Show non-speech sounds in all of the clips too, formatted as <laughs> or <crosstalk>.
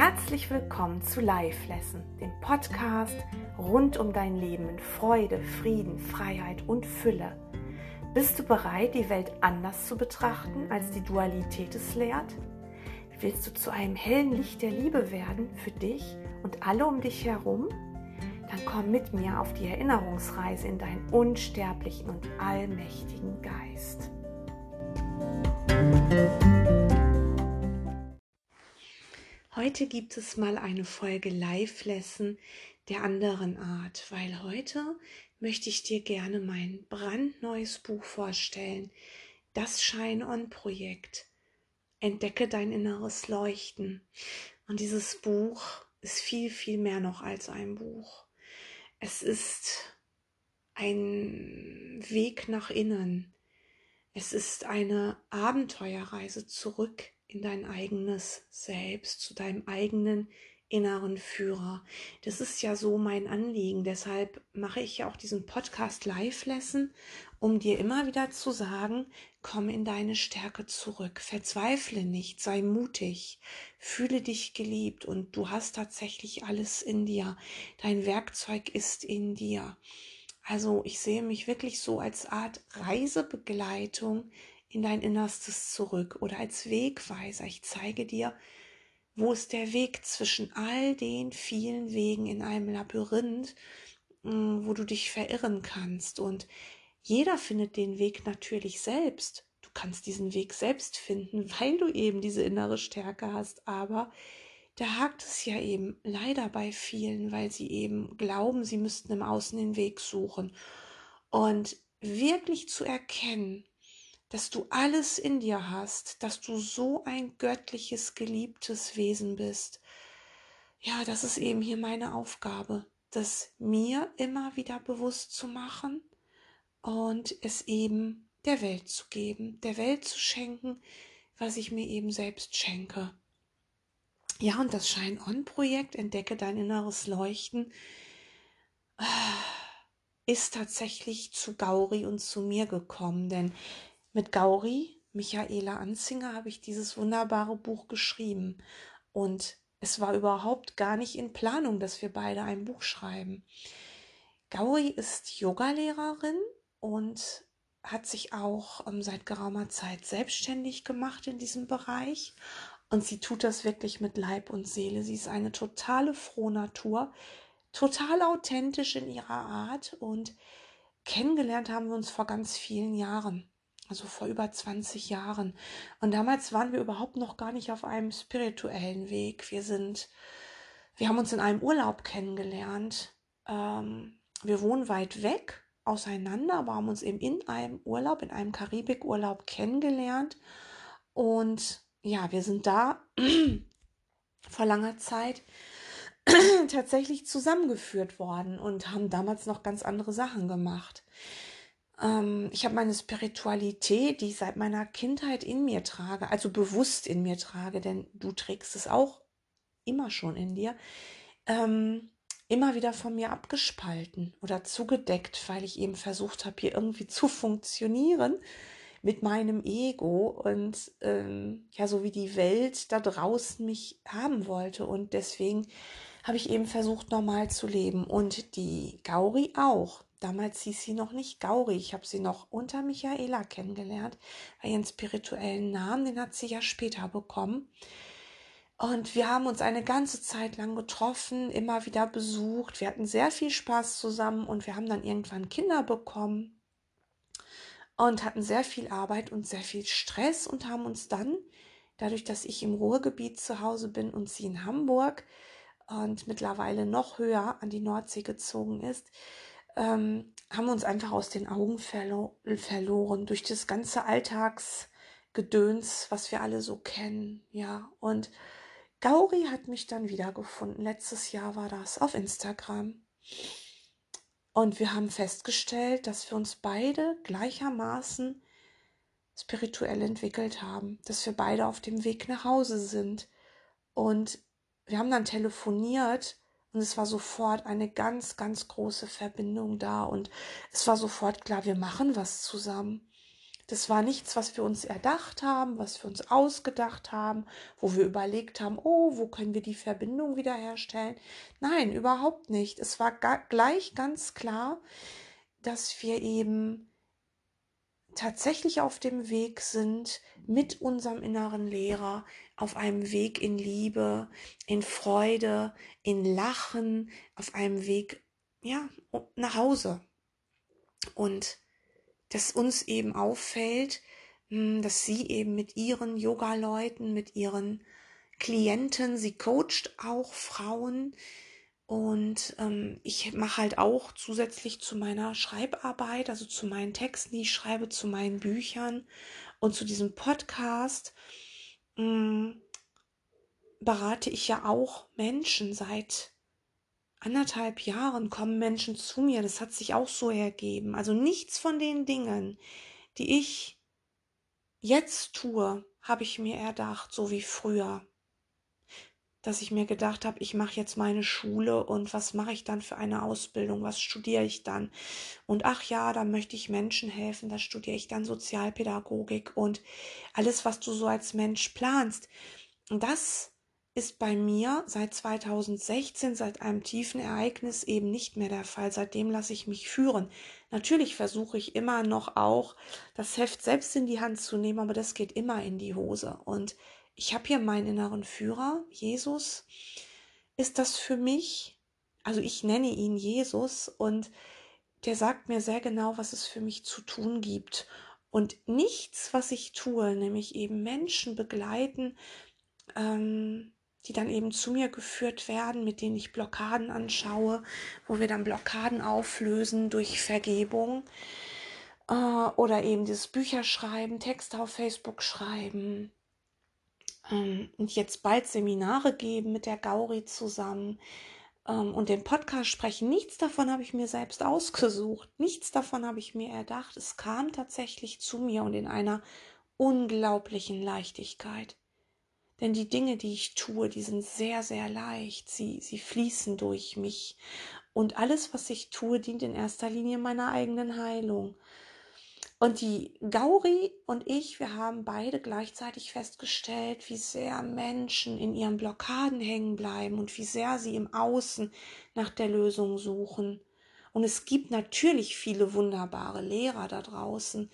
Herzlich willkommen zu Live Lesson, dem Podcast rund um dein Leben in Freude, Frieden, Freiheit und Fülle. Bist du bereit, die Welt anders zu betrachten, als die Dualität es lehrt? Willst du zu einem hellen Licht der Liebe werden für dich und alle um dich herum? Dann komm mit mir auf die Erinnerungsreise in deinen unsterblichen und allmächtigen Geist. Heute gibt es mal eine Folge Live-Lesson der anderen Art, weil heute möchte ich dir gerne mein brandneues Buch vorstellen, das Shine-On-Projekt. Entdecke dein inneres Leuchten. Und dieses Buch ist viel, viel mehr noch als ein Buch. Es ist ein Weg nach innen. Es ist eine Abenteuerreise zurück in dein eigenes Selbst, zu deinem eigenen inneren Führer. Das ist ja so mein Anliegen. Deshalb mache ich ja auch diesen Podcast Live Lesson, um dir immer wieder zu sagen, komm in deine Stärke zurück. Verzweifle nicht, sei mutig, fühle dich geliebt und du hast tatsächlich alles in dir. Dein Werkzeug ist in dir. Also ich sehe mich wirklich so als Art Reisebegleitung in dein Innerstes zurück oder als Wegweiser. Ich zeige dir, wo ist der Weg zwischen all den vielen Wegen in einem Labyrinth, mm, wo du dich verirren kannst. Und jeder findet den Weg natürlich selbst. Du kannst diesen Weg selbst finden, <laughs> weil du eben diese innere Stärke hast. Aber da hakt es ja eben leider bei vielen, weil sie eben glauben, sie müssten im Außen den Weg suchen. Und wirklich zu erkennen, dass du alles in dir hast, dass du so ein göttliches, geliebtes Wesen bist. Ja, das ist eben hier meine Aufgabe, das mir immer wieder bewusst zu machen und es eben der Welt zu geben, der Welt zu schenken, was ich mir eben selbst schenke. Ja, und das Shine-On-Projekt, entdecke dein inneres Leuchten, ist tatsächlich zu Gauri und zu mir gekommen, denn mit Gauri, Michaela Anzinger, habe ich dieses wunderbare Buch geschrieben. Und es war überhaupt gar nicht in Planung, dass wir beide ein Buch schreiben. Gauri ist Yogalehrerin und hat sich auch ähm, seit geraumer Zeit selbstständig gemacht in diesem Bereich. Und sie tut das wirklich mit Leib und Seele. Sie ist eine totale Frohnatur, total authentisch in ihrer Art und kennengelernt haben wir uns vor ganz vielen Jahren also vor über 20 Jahren. Und damals waren wir überhaupt noch gar nicht auf einem spirituellen Weg. Wir sind, wir haben uns in einem Urlaub kennengelernt. Ähm, wir wohnen weit weg auseinander, aber haben uns eben in einem Urlaub, in einem Karibikurlaub kennengelernt. Und ja, wir sind da <clears throat> vor langer Zeit <clears throat> tatsächlich zusammengeführt worden und haben damals noch ganz andere Sachen gemacht. Ähm, ich habe meine Spiritualität, die ich seit meiner Kindheit in mir trage, also bewusst in mir trage, denn du trägst es auch immer schon in dir, ähm, immer wieder von mir abgespalten oder zugedeckt, weil ich eben versucht habe, hier irgendwie zu funktionieren mit meinem Ego und ähm, ja, so wie die Welt da draußen mich haben wollte. Und deswegen habe ich eben versucht, normal zu leben. Und die Gauri auch. Damals hieß sie noch nicht Gauri. Ich habe sie noch unter Michaela kennengelernt. Ihren spirituellen Namen, den hat sie ja später bekommen. Und wir haben uns eine ganze Zeit lang getroffen, immer wieder besucht. Wir hatten sehr viel Spaß zusammen und wir haben dann irgendwann Kinder bekommen und hatten sehr viel Arbeit und sehr viel Stress und haben uns dann, dadurch, dass ich im Ruhrgebiet zu Hause bin und sie in Hamburg und mittlerweile noch höher an die Nordsee gezogen ist, ähm, haben uns einfach aus den Augen verlo verloren durch das ganze Alltagsgedöns, was wir alle so kennen, ja. Und Gauri hat mich dann wiedergefunden. Letztes Jahr war das auf Instagram. Und wir haben festgestellt, dass wir uns beide gleichermaßen spirituell entwickelt haben, dass wir beide auf dem Weg nach Hause sind. Und wir haben dann telefoniert und es war sofort eine ganz, ganz große Verbindung da. Und es war sofort klar, wir machen was zusammen. Das war nichts, was wir uns erdacht haben, was wir uns ausgedacht haben, wo wir überlegt haben, oh, wo können wir die Verbindung wiederherstellen? Nein, überhaupt nicht. Es war gleich ganz klar, dass wir eben tatsächlich auf dem Weg sind mit unserem inneren Lehrer, auf einem Weg in Liebe, in Freude, in Lachen, auf einem Weg, ja, nach Hause. Und dass uns eben auffällt, hm, dass sie eben mit ihren Yoga-Leuten, mit ihren Klienten, sie coacht auch Frauen, und ähm, ich mache halt auch zusätzlich zu meiner Schreibarbeit, also zu meinen Texten, die ich schreibe, zu meinen Büchern und zu diesem Podcast, mh, hm, berate ich ja auch Menschen. Seit anderthalb Jahren kommen Menschen zu mir. Das hat sich auch so ergeben. Also nichts von den Dingen, die ich jetzt tue, habe ich mir erdacht, so wie früher dass ich mir gedacht habe, ich mache jetzt meine Schule und was mache ich dann für eine Ausbildung, was studiere ich dann? Und ach ja, da möchte ich Menschen helfen, da studiere ich dann Sozialpädagogik und alles, was du so als Mensch planst. Und das ist bei mir seit 2016, seit einem tiefen Ereignis eben nicht mehr der Fall. Seitdem lasse ich mich führen. Natürlich versuche ich immer noch auch, das Heft selbst in die Hand zu nehmen, aber das geht immer in die Hose. Und ich habe hier meinen inneren Führer, Jesus, ist das für mich, also ich nenne ihn Jesus und der sagt mir sehr genau, was es für mich zu tun gibt. Und nichts, was ich tue, nämlich eben Menschen begleiten, ähm, die dann eben zu mir geführt werden, mit denen ich Blockaden anschaue, wo wir dann Blockaden auflösen durch Vergebung äh, oder eben das Bücher schreiben, Texte auf Facebook schreiben, ähm, und jetzt bald Seminare geben mit der Gauri zusammen ähm, und den Podcast sprechen. Nichts davon habe ich mir selbst ausgesucht. Nichts davon habe ich mir erdacht. Es kam tatsächlich zu mir und in einer unglaublichen Leichtigkeit. Denn die Dinge, die ich tue, die sind sehr, sehr leicht. Sie, sie fließen durch mich. Und alles, was ich tue, dient in erster Linie meiner eigenen Heilung. Und die Gauri und ich, wir haben beide gleichzeitig festgestellt, wie sehr Menschen in ihren Blockaden hängen bleiben und wie sehr sie im Außen nach der Lösung suchen. Und es gibt natürlich viele wunderbare Lehrer da draußen,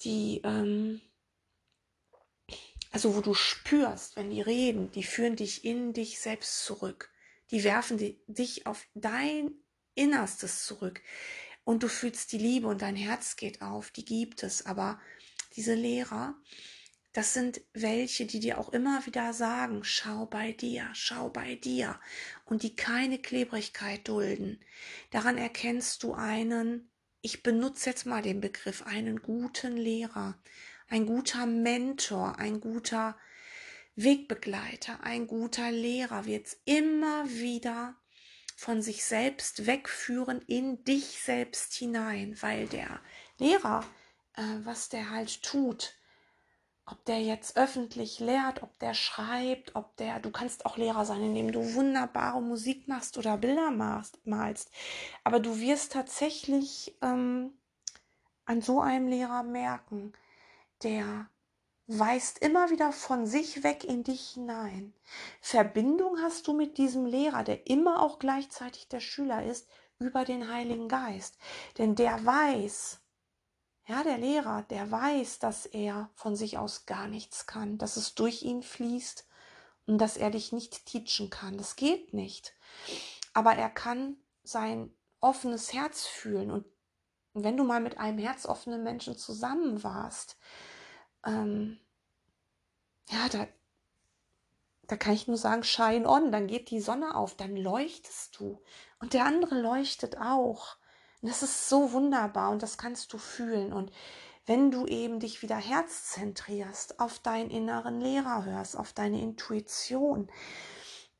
die, ähm, also wo du spürst, wenn die reden, die führen dich in dich selbst zurück. Die werfen dich auf dein Innerstes zurück und du fühlst die Liebe und dein Herz geht auf, die gibt es. Aber diese Lehrer, das sind welche, die dir auch immer wieder sagen, schau bei dir, schau bei dir und die keine Klebrigkeit dulden. Daran erkennst du einen, ich benutze jetzt mal den Begriff, einen guten Lehrer, ein guter Mentor, ein guter Wegbegleiter, ein guter Lehrer wird immer wieder von sich selbst wegführen in dich selbst hinein, weil der Lehrer, äh, was der halt tut, ob der jetzt öffentlich lehrt, ob der schreibt, ob der, du kannst auch Lehrer sein, indem du wunderbare Musik machst oder Bilder malst, aber du wirst tatsächlich ähm, an so einem Lehrer merken, der weist immer wieder von sich weg in dich hinein. Verbindung hast du mit diesem Lehrer, der immer auch gleichzeitig der Schüler ist, über den Heiligen Geist. Denn der weiß, ja, der Lehrer, der weiß, dass er von sich aus gar nichts kann, dass es durch ihn fließt und dass er dich nicht teachen kann. Das geht nicht. Aber er kann sein offenes Herz fühlen und wenn du mal mit einem herzoffenen Menschen zusammen warst, ähm, ja, da, da kann ich nur sagen, shine on, dann geht die Sonne auf, dann leuchtest du. Und der andere leuchtet auch. Und das ist so wunderbar und das kannst du fühlen. Und wenn du eben dich wieder herzzentrierst, auf deinen inneren Lehrer hörst, auf deine Intuition,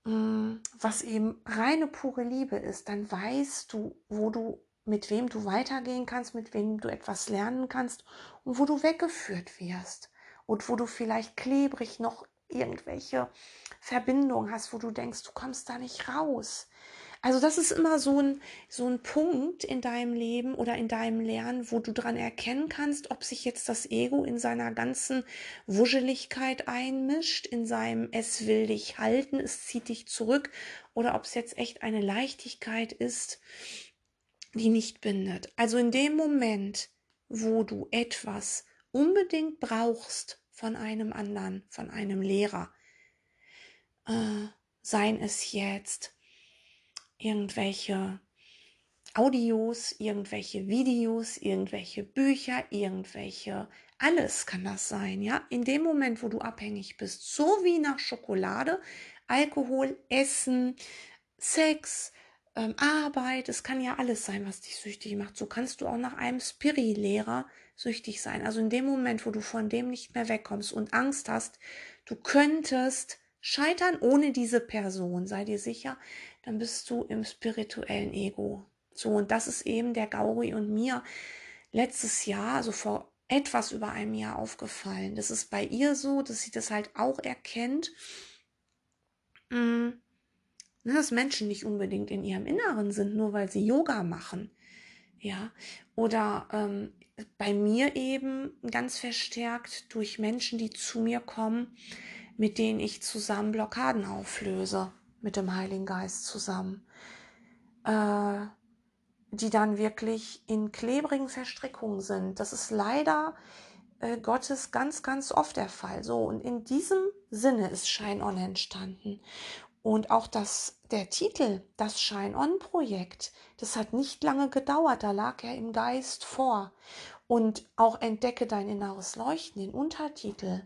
mm, was eben reine pure Liebe ist, dann weißt du, wo du mit wem du weitergehen kannst, mit wem du etwas lernen kannst und wo du weggeführt wirst und wo du vielleicht klebrig noch irgendwelche Verbindungen hast, wo du denkst, du kommst da nicht raus. Also das ist immer so ein, so ein Punkt in deinem Leben oder in deinem Lernen, wo du dran erkennen kannst, ob sich jetzt das Ego in seiner ganzen Wuscheligkeit einmischt, in seinem es will dich halten, es zieht dich zurück oder ob es jetzt echt eine Leichtigkeit ist, die nicht bindet. Also in dem Moment, wo du etwas unbedingt brauchst von einem anderen, von einem Lehrer, äh, seien es jetzt irgendwelche Audios, irgendwelche Videos, irgendwelche Bücher, irgendwelche, alles kann das sein, ja. In dem Moment, wo du abhängig bist, so wie nach Schokolade, Alkohol, Essen, Sex, ähm, Arbeit, es kann ja alles sein, was dich süchtig macht. So kannst du auch nach einem Spiri-Lehrer süchtig sein. Also in dem Moment, wo du von dem nicht mehr wegkommst und Angst hast, du könntest scheitern ohne diese Person, sei dir sicher, dann bist du im spirituellen Ego. So, und das ist eben der Gauri und mir letztes Jahr, also vor etwas über einem Jahr aufgefallen. Das ist bei ihr so, dass sie das halt auch erkennt, mm, dass Menschen nicht unbedingt in ihrem Inneren sind, nur weil sie Yoga machen. Ja, oder ähm, bei mir eben ganz verstärkt durch Menschen, die zu mir kommen, mit denen ich zusammen Blockaden auflöse mit dem Heiligen Geist zusammen, äh, die dann wirklich in klebrigen Verstrickungen sind. Das ist leider äh, Gottes ganz, ganz oft der Fall. So, und in diesem Sinne ist Shine On entstanden. Und auch das, der Titel, das Shine On Projekt, das hat nicht lange gedauert, da lag er im Geist vor. Und auch Entdecke dein inneres Leuchten, den Untertitel.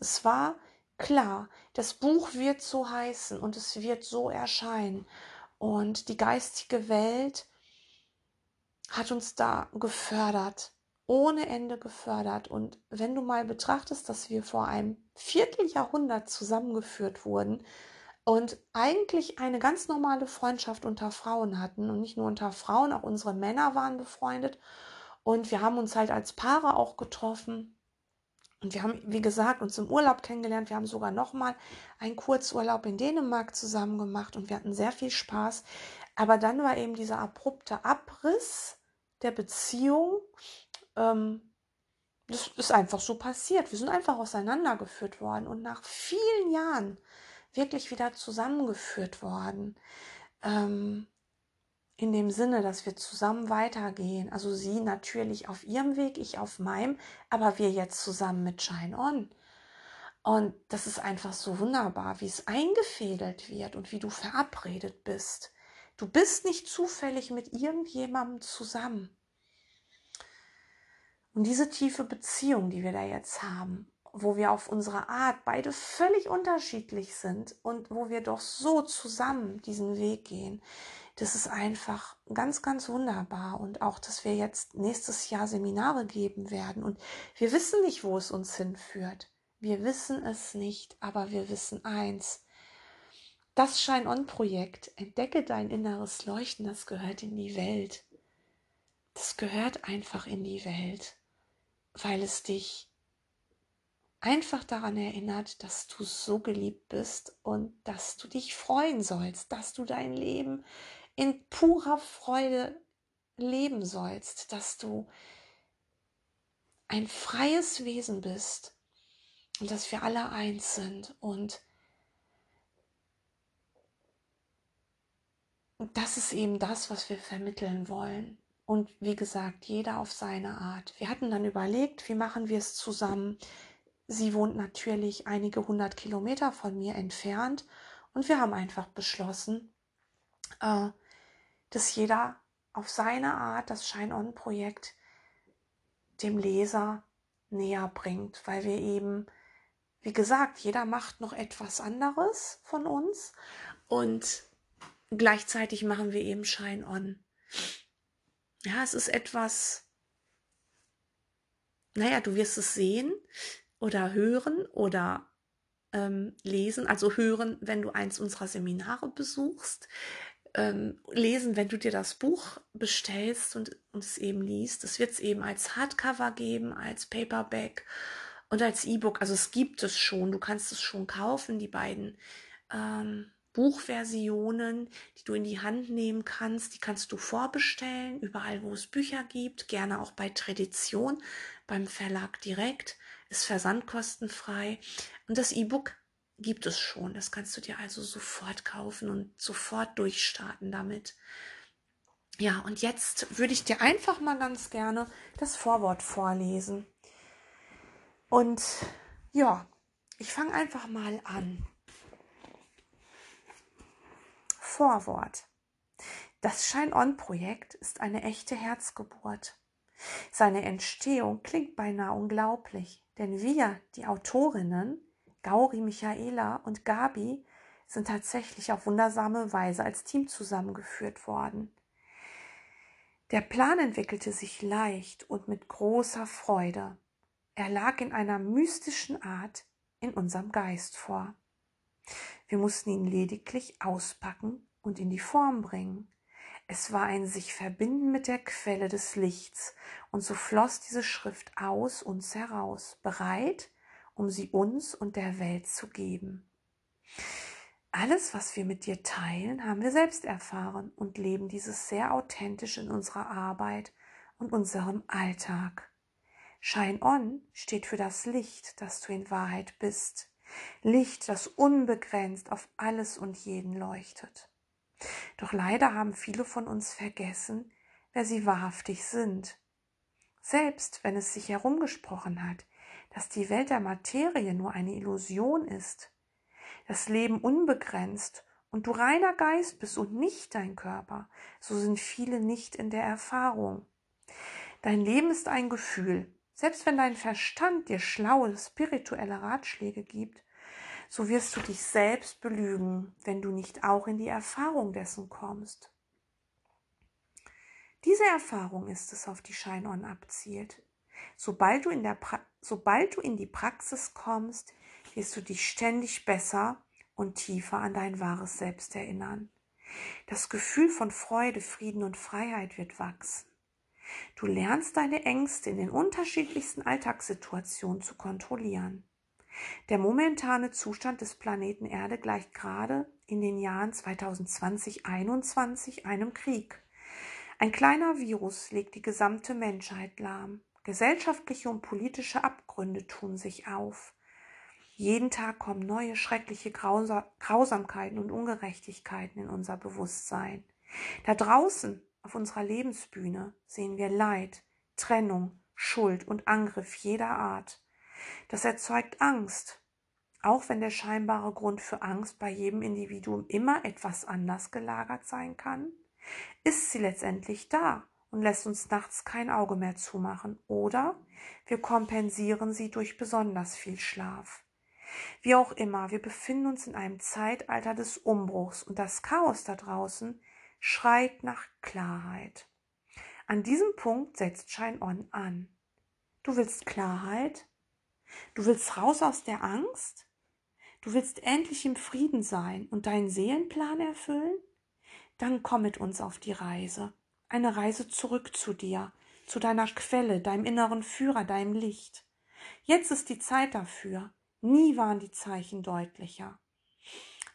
Es war klar, das Buch wird so heißen und es wird so erscheinen. Und die geistige Welt hat uns da gefördert, ohne Ende gefördert. Und wenn du mal betrachtest, dass wir vor einem Vierteljahrhundert zusammengeführt wurden und eigentlich eine ganz normale Freundschaft unter Frauen hatten und nicht nur unter Frauen, auch unsere Männer waren befreundet. Und wir haben uns halt als Paare auch getroffen und wir haben, wie gesagt, uns im Urlaub kennengelernt. Wir haben sogar noch mal einen Kurzurlaub in Dänemark zusammen gemacht und wir hatten sehr viel Spaß. Aber dann war eben dieser abrupte Abriss der Beziehung. Ähm, das ist einfach so passiert. Wir sind einfach auseinandergeführt worden und nach vielen Jahren wirklich wieder zusammengeführt worden. Ähm, in dem Sinne, dass wir zusammen weitergehen. Also sie natürlich auf ihrem Weg, ich auf meinem, aber wir jetzt zusammen mit Shine On. Und das ist einfach so wunderbar, wie es eingefädelt wird und wie du verabredet bist. Du bist nicht zufällig mit irgendjemandem zusammen. Und diese tiefe Beziehung, die wir da jetzt haben, wo wir auf unsere Art beide völlig unterschiedlich sind und wo wir doch so zusammen diesen Weg gehen, das ist einfach ganz, ganz wunderbar. Und auch, dass wir jetzt nächstes Jahr Seminare geben werden. Und wir wissen nicht, wo es uns hinführt. Wir wissen es nicht, aber wir wissen eins. Das Shine-On-Projekt, entdecke dein inneres Leuchten, das gehört in die Welt. Das gehört einfach in die Welt, weil es dich einfach daran erinnert, dass du so geliebt bist und dass du dich freuen sollst, dass du dein Leben in purer Freude leben sollst, dass du ein freies Wesen bist und dass wir alle eins sind und das ist eben das, was wir vermitteln wollen. Und wie gesagt, jeder auf seine Art. Wir hatten dann überlegt, wie machen wir es zusammen. Sie wohnt natürlich einige hundert Kilometer von mir entfernt und wir haben einfach beschlossen, äh, dass jeder auf seine Art das Shine-On-Projekt dem Leser näher bringt, weil wir eben, wie gesagt, jeder macht noch etwas anderes von uns und gleichzeitig machen wir eben Shine-On. Ja, es ist etwas, naja, du wirst es sehen oder hören oder ähm, lesen, also hören, wenn du eins unserer Seminare besuchst, ähm, lesen, wenn du dir das Buch bestellst und, und es eben liest. Es wird es eben als Hardcover geben, als Paperback und als E-Book. Also es gibt es schon, du kannst es schon kaufen. Die beiden ähm, Buchversionen, die du in die Hand nehmen kannst. Die kannst du vorbestellen, überall wo es Bücher gibt, gerne auch bei Tradition, beim Verlag direkt, ist versandkostenfrei. Und das E-Book gibt es schon. Das kannst du dir also sofort kaufen und sofort durchstarten damit. Ja, und jetzt würde ich dir einfach mal ganz gerne das Vorwort vorlesen. Und ja, ich fange einfach mal an. Vorwort. Das Shine-On-Projekt ist eine echte Herzgeburt. Seine Entstehung klingt beinahe unglaublich, denn wir, die Autorinnen, Gauri, Michaela und Gabi, sind tatsächlich auf wundersame Weise als Team zusammengeführt worden. Der Plan entwickelte sich leicht und mit großer Freude. Er lag in einer mystischen Art in unserem Geist vor. Wir mussten ihn lediglich auspacken und in die Form bringen. Es war ein sich verbinden mit der Quelle des Lichts, und so floss diese Schrift aus uns heraus, bereit, um sie uns und der Welt zu geben. Alles, was wir mit dir teilen, haben wir selbst erfahren und leben dieses sehr authentisch in unserer Arbeit und unserem Alltag. Shine On steht für das Licht, das du in Wahrheit bist. Licht, das unbegrenzt auf alles und jeden leuchtet. Doch leider haben viele von uns vergessen, wer sie wahrhaftig sind. Selbst wenn es sich herumgesprochen hat, dass die Welt der Materie nur eine Illusion ist, das Leben unbegrenzt und du reiner Geist bist und nicht dein Körper, so sind viele nicht in der Erfahrung. Dein Leben ist ein Gefühl, selbst wenn dein Verstand dir schlaue spirituelle Ratschläge gibt, so wirst du dich selbst belügen, wenn du nicht auch in die Erfahrung dessen kommst. Diese Erfahrung ist es, auf die Shine-On abzielt. Sobald du, in der sobald du in die Praxis kommst, wirst du dich ständig besser und tiefer an dein wahres Selbst erinnern. Das Gefühl von Freude, Frieden und Freiheit wird wachsen. Du lernst deine Ängste in den unterschiedlichsten Alltagssituationen zu kontrollieren. Der momentane Zustand des Planeten Erde gleicht gerade in den Jahren 2020-21 einem Krieg. Ein kleiner Virus legt die gesamte Menschheit lahm. Gesellschaftliche und politische Abgründe tun sich auf. Jeden Tag kommen neue schreckliche Grausamkeiten und Ungerechtigkeiten in unser Bewusstsein. Da draußen auf unserer Lebensbühne sehen wir Leid, Trennung, Schuld und Angriff jeder Art. Das erzeugt Angst, auch wenn der scheinbare Grund für Angst bei jedem Individuum immer etwas anders gelagert sein kann, ist sie letztendlich da und lässt uns nachts kein Auge mehr zumachen oder wir kompensieren sie durch besonders viel Schlaf. Wie auch immer, wir befinden uns in einem Zeitalter des Umbruchs und das Chaos da draußen schreit nach Klarheit. An diesem Punkt setzt Shine On an. Du willst Klarheit? Du willst raus aus der Angst? Du willst endlich im Frieden sein und deinen Seelenplan erfüllen? Dann komm mit uns auf die Reise. Eine Reise zurück zu dir, zu deiner Quelle, deinem inneren Führer, deinem Licht. Jetzt ist die Zeit dafür. Nie waren die Zeichen deutlicher.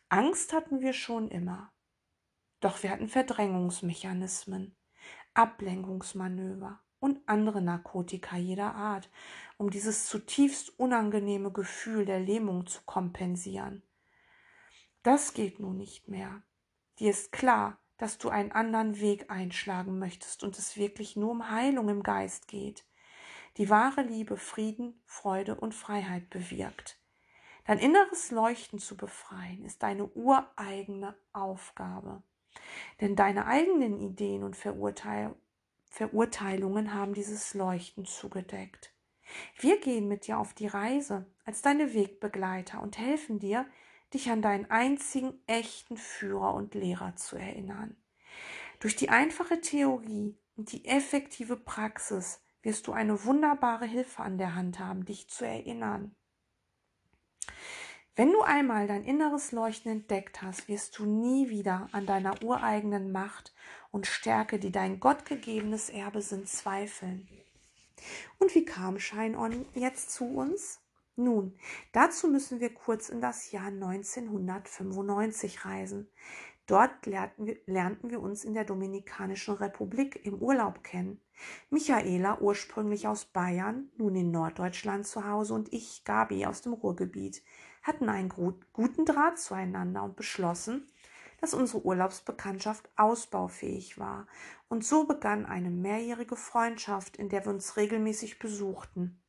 Angst hatten wir schon immer. Doch wir hatten Verdrängungsmechanismen, Ablenkungsmanöver und andere Narkotika jeder Art, um dieses zutiefst unangenehme Gefühl der Lähmung zu kompensieren. Das geht nun nicht mehr. Dir ist klar, dass du einen anderen Weg einschlagen möchtest und es wirklich nur um Heilung im Geist geht, die wahre Liebe Frieden, Freude und Freiheit bewirkt. Dein inneres Leuchten zu befreien, ist deine ureigene Aufgabe. Denn deine eigenen Ideen und Verurteil Verurteilungen haben dieses Leuchten zugedeckt. Wir gehen mit dir auf die Reise als deine Wegbegleiter und helfen dir, dich an deinen einzigen echten Führer und Lehrer zu erinnern. Durch die einfache Theorie und die effektive Praxis wirst du eine wunderbare Hilfe an der Hand haben, dich zu erinnern. Wenn du einmal dein inneres Leuchten entdeckt hast, wirst du nie wieder an deiner ureigenen Macht und Stärke, die dein gottgegebenes Erbe sind, zweifeln. Und wie kam Shine On jetzt zu uns? Nun, dazu müssen wir kurz in das Jahr 1995 reisen. Dort lernten wir, lernten wir uns in der Dominikanischen Republik im Urlaub kennen. Michaela, ursprünglich aus Bayern, nun in Norddeutschland zu Hause, und ich, Gabi, aus dem Ruhrgebiet, hatten einen guten Draht zueinander und beschlossen, dass unsere Urlaubsbekanntschaft ausbaufähig war. Und so begann eine mehrjährige Freundschaft, in der wir uns regelmäßig besuchten.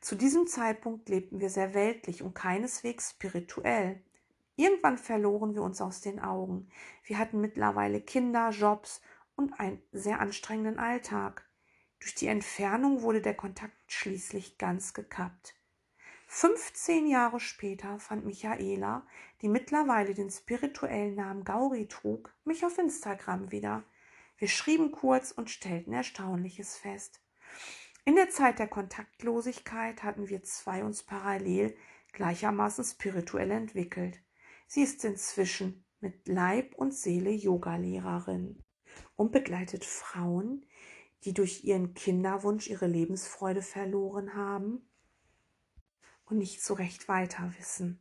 Zu diesem Zeitpunkt lebten wir sehr weltlich und keineswegs spirituell. Irgendwann verloren wir uns aus den Augen. Wir hatten mittlerweile Kinder, Jobs und einen sehr anstrengenden Alltag. Durch die Entfernung wurde der Kontakt schließlich ganz gekappt. 15 Jahre später fand Michaela, die mittlerweile den spirituellen Namen Gauri trug, mich auf Instagram wieder. Wir schrieben kurz und stellten Erstaunliches fest. In der Zeit der Kontaktlosigkeit hatten wir zwei uns parallel gleichermaßen spirituell entwickelt. Sie ist inzwischen mit Leib und Seele Yogalehrerin und begleitet Frauen, die durch ihren Kinderwunsch ihre Lebensfreude verloren haben und nicht so recht weiter wissen.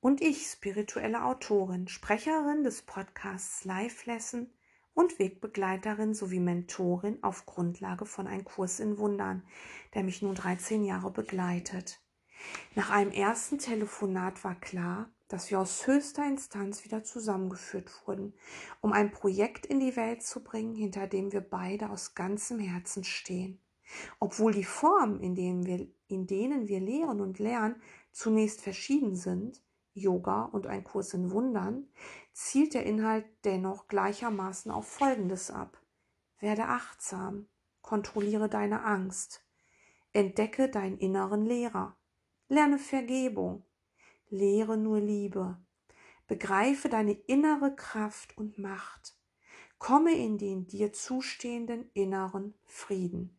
Und ich, spirituelle Autorin, Sprecherin des Podcasts Live Lesson und Wegbegleiterin sowie Mentorin auf Grundlage von Ein Kurs in Wundern, der mich nun 13 Jahre begleitet. Nach einem ersten Telefonat war klar, dass wir aus höchster Instanz wieder zusammengeführt wurden, um ein Projekt in die Welt zu bringen, hinter dem wir beide aus ganzem Herzen stehen. Obwohl die Formen, in denen wir, in denen wir lehren und lernen, zunächst verschieden sind, Yoga und ein Kurs in Wundern, zielt der Inhalt dennoch gleichermaßen auf Folgendes ab. Werde achtsam, kontrolliere deine Angst, entdecke deinen inneren Lehrer, Lerne Vergebung. Lehre nur Liebe. Begreife deine innere Kraft und Macht. Komme in den dir zustehenden inneren Frieden.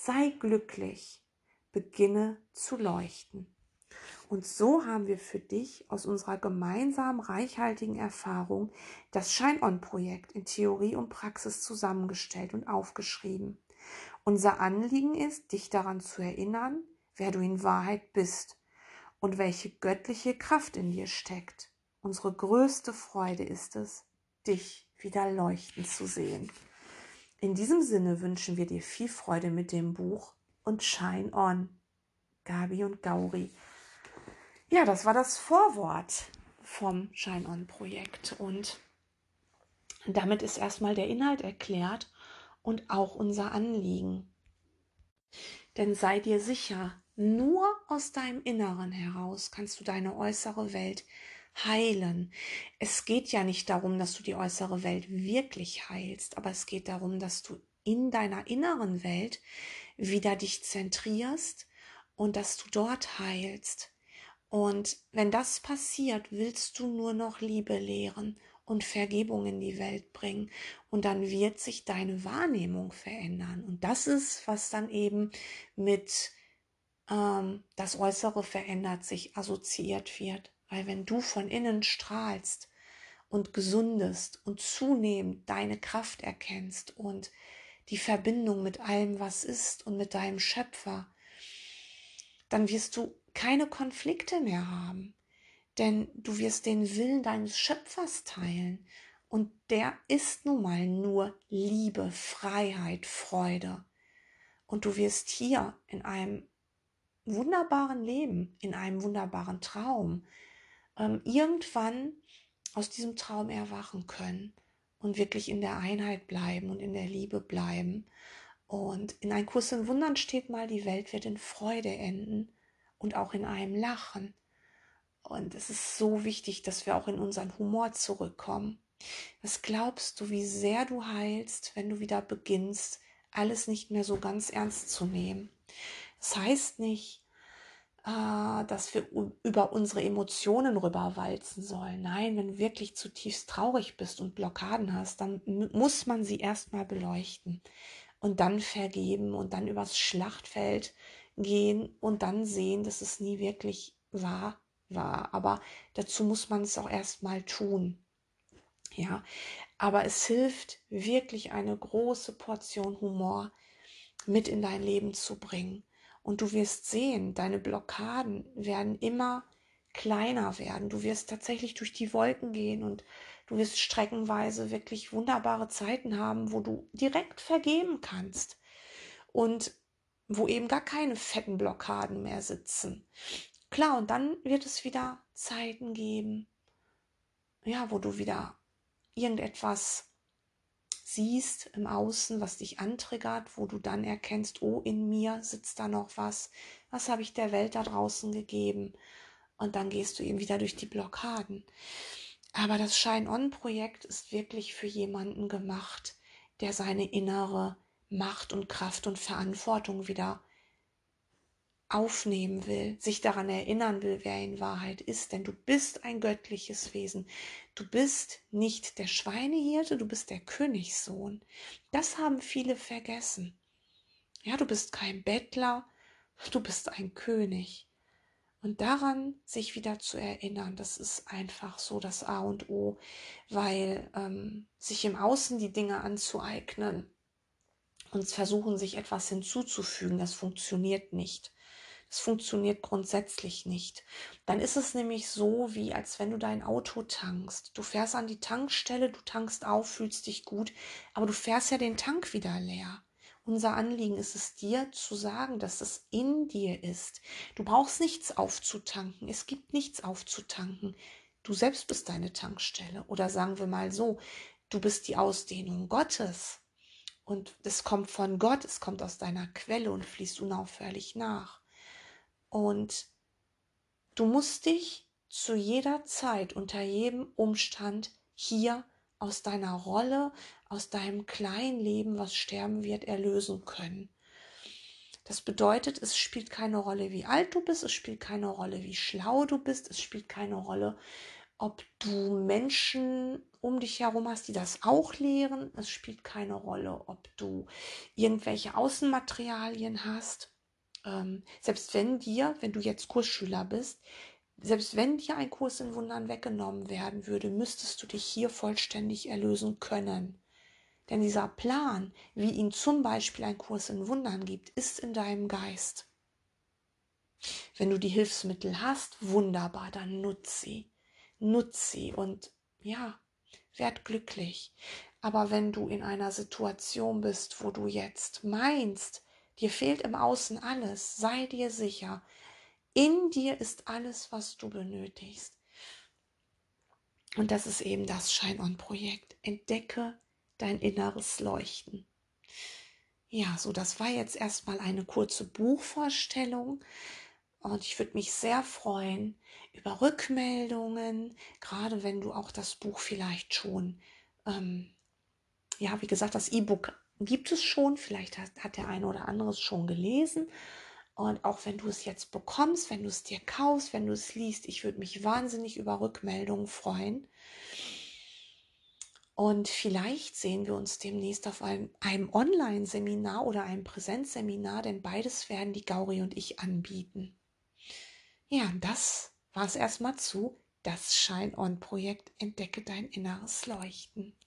Sei glücklich. Beginne zu leuchten. Und so haben wir für dich aus unserer gemeinsamen reichhaltigen Erfahrung das Shine-On-Projekt in Theorie und Praxis zusammengestellt und aufgeschrieben. Unser Anliegen ist, dich daran zu erinnern, wer du in Wahrheit bist und welche göttliche Kraft in dir steckt. Unsere größte Freude ist es, dich wieder leuchten zu sehen. In diesem Sinne wünschen wir dir viel Freude mit dem Buch und Shine On. Gabi und Gauri. Ja, das war das Vorwort vom Shine On Projekt und damit ist erstmal der Inhalt erklärt und auch unser Anliegen. Denn sei dir sicher, nur aus deinem Inneren heraus kannst du deine äußere Welt heilen. Es geht ja nicht darum, dass du die äußere Welt wirklich heilst, aber es geht darum, dass du in deiner inneren Welt wieder dich zentrierst und dass du dort heilst. Und wenn das passiert, willst du nur noch Liebe lehren und Vergebung in die Welt bringen. Und dann wird sich deine Wahrnehmung verändern. Und das ist, was dann eben mit ähm, das Äußere verändert sich, assoziiert wird. Weil wenn du von innen strahlst und gesundest und zunehmend deine Kraft erkennst und die Verbindung mit allem, was ist und mit deinem Schöpfer, dann wirst du keine Konflikte mehr haben. Denn du wirst den Willen deines Schöpfers teilen. Und der ist nun mal nur Liebe, Freiheit, Freude. Und du wirst hier in einem wunderbaren Leben, in einem wunderbaren Traum, ähm, irgendwann aus diesem Traum erwachen können und wirklich in der Einheit bleiben und in der Liebe bleiben. Und in ein Kurs in Wundern steht mal, die Welt wird in Freude enden und auch in einem Lachen. Und es ist so wichtig, dass wir auch in unseren Humor zurückkommen. Was glaubst du, wie sehr du heilst, wenn du wieder beginnst, alles nicht mehr so ganz ernst zu nehmen? Das heißt nicht, äh, dass wir über unsere Emotionen rüberwalzen sollen. Nein, wenn du wirklich zutiefst traurig bist und Blockaden hast, dann muss man sie erstmal beleuchten und dann vergeben und dann übers Schlachtfeld gehen und dann sehen, dass es nie wirklich wahr war. Aber dazu muss man es auch erstmal tun. Ja, aber es hilft wirklich eine große Portion Humor mit in dein Leben zu bringen Und du wirst sehen, deine Blockaden werden immer kleiner werden. Du wirst tatsächlich durch die Wolken gehen und du wirst streckenweise wirklich wunderbare Zeiten haben, wo du direkt vergeben kannst und wo eben gar keine fetten Blockaden mehr sitzen. Klar, und dann wird es wieder Zeiten geben, ja, wo du wieder irgendetwas siehst im Außen, was dich antriggert, wo du dann erkennst, oh, in mir sitzt da noch was, was habe ich der Welt da draußen gegeben? Und dann gehst du eben wieder durch die Blockaden. Aber das Shine-On-Projekt ist wirklich für jemanden gemacht, der seine innere Macht und Kraft und Verantwortung wieder aufnehmen will, sich daran erinnern will, wer in Wahrheit ist. Denn du bist ein göttliches Wesen. Du bist nicht der Schweinehirte, du bist der Königssohn. Das haben viele vergessen. Ja, du bist kein Bettler, du bist ein König. Und daran sich wieder zu erinnern, das ist einfach so das A und O, weil ähm, sich im Außen die Dinge anzueignen und versuchen, sich etwas hinzuzufügen, das funktioniert nicht. Es funktioniert grundsätzlich nicht. Dann ist es nämlich so, wie als wenn du dein Auto tankst. Du fährst an die Tankstelle, du tankst auf, fühlst dich gut, aber du fährst ja den Tank wieder leer. Unser Anliegen ist es dir zu sagen, dass es in dir ist. Du brauchst nichts aufzutanken. Es gibt nichts aufzutanken. Du selbst bist deine Tankstelle. Oder sagen wir mal so, du bist die Ausdehnung Gottes. Und es kommt von Gott, es kommt aus deiner Quelle und fließt unaufhörlich nach. Und du musst dich zu jeder Zeit, unter jedem Umstand hier aus deiner Rolle, aus deinem kleinen Leben, was sterben wird, erlösen können. Das bedeutet, es spielt keine Rolle, wie alt du bist, es spielt keine Rolle, wie schlau du bist, es spielt keine Rolle, ob du Menschen um dich herum hast, die das auch lehren. Es spielt keine Rolle, ob du irgendwelche Außenmaterialien hast. Ähm, selbst wenn dir, wenn du jetzt Kursschüler bist, selbst wenn dir ein Kurs in Wundern weggenommen werden würde, müsstest du dich hier vollständig erlösen können. Denn dieser Plan, wie ihn zum Beispiel ein Kurs in Wundern gibt, ist in deinem Geist. Wenn du die Hilfsmittel hast, wunderbar, dann nutz sie. Nutz sie und ja, werd glücklich. Aber wenn du in einer Situation bist, wo du jetzt meinst, Dir fehlt im Außen alles. Sei dir sicher. In dir ist alles, was du benötigst. Und das ist eben das Shine-On-Projekt. Entdecke dein inneres Leuchten. Ja, so, das war jetzt erstmal eine kurze Buchvorstellung. Und ich würde mich sehr freuen über Rückmeldungen, gerade wenn du auch das Buch vielleicht schon, ähm, ja, wie gesagt, das E-Book gibt es schon, vielleicht hat, der eine oder andere es schon gelesen. Und auch wenn du es jetzt bekommst, wenn du es dir kaufst, wenn du es liest, ich würde mich wahnsinnig über Rückmeldungen freuen. Und vielleicht sehen wir uns demnächst auf einem, einem Online-Seminar oder einem Präsenzseminar, denn beides werden die Gauri und ich anbieten. Ja, das war es erstmal zu das Shine-On-Projekt Entdecke dein inneres Leuchten.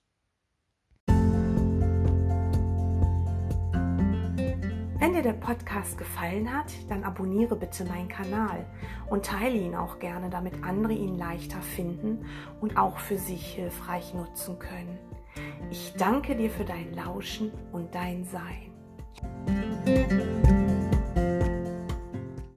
Wenn dir der Podcast gefallen hat, dann abonniere bitte meinen Kanal und teile ihn auch gerne, damit andere ihn leichter finden und auch für sich hilfreich nutzen können. Ich danke dir für dein Lauschen und dein Sein.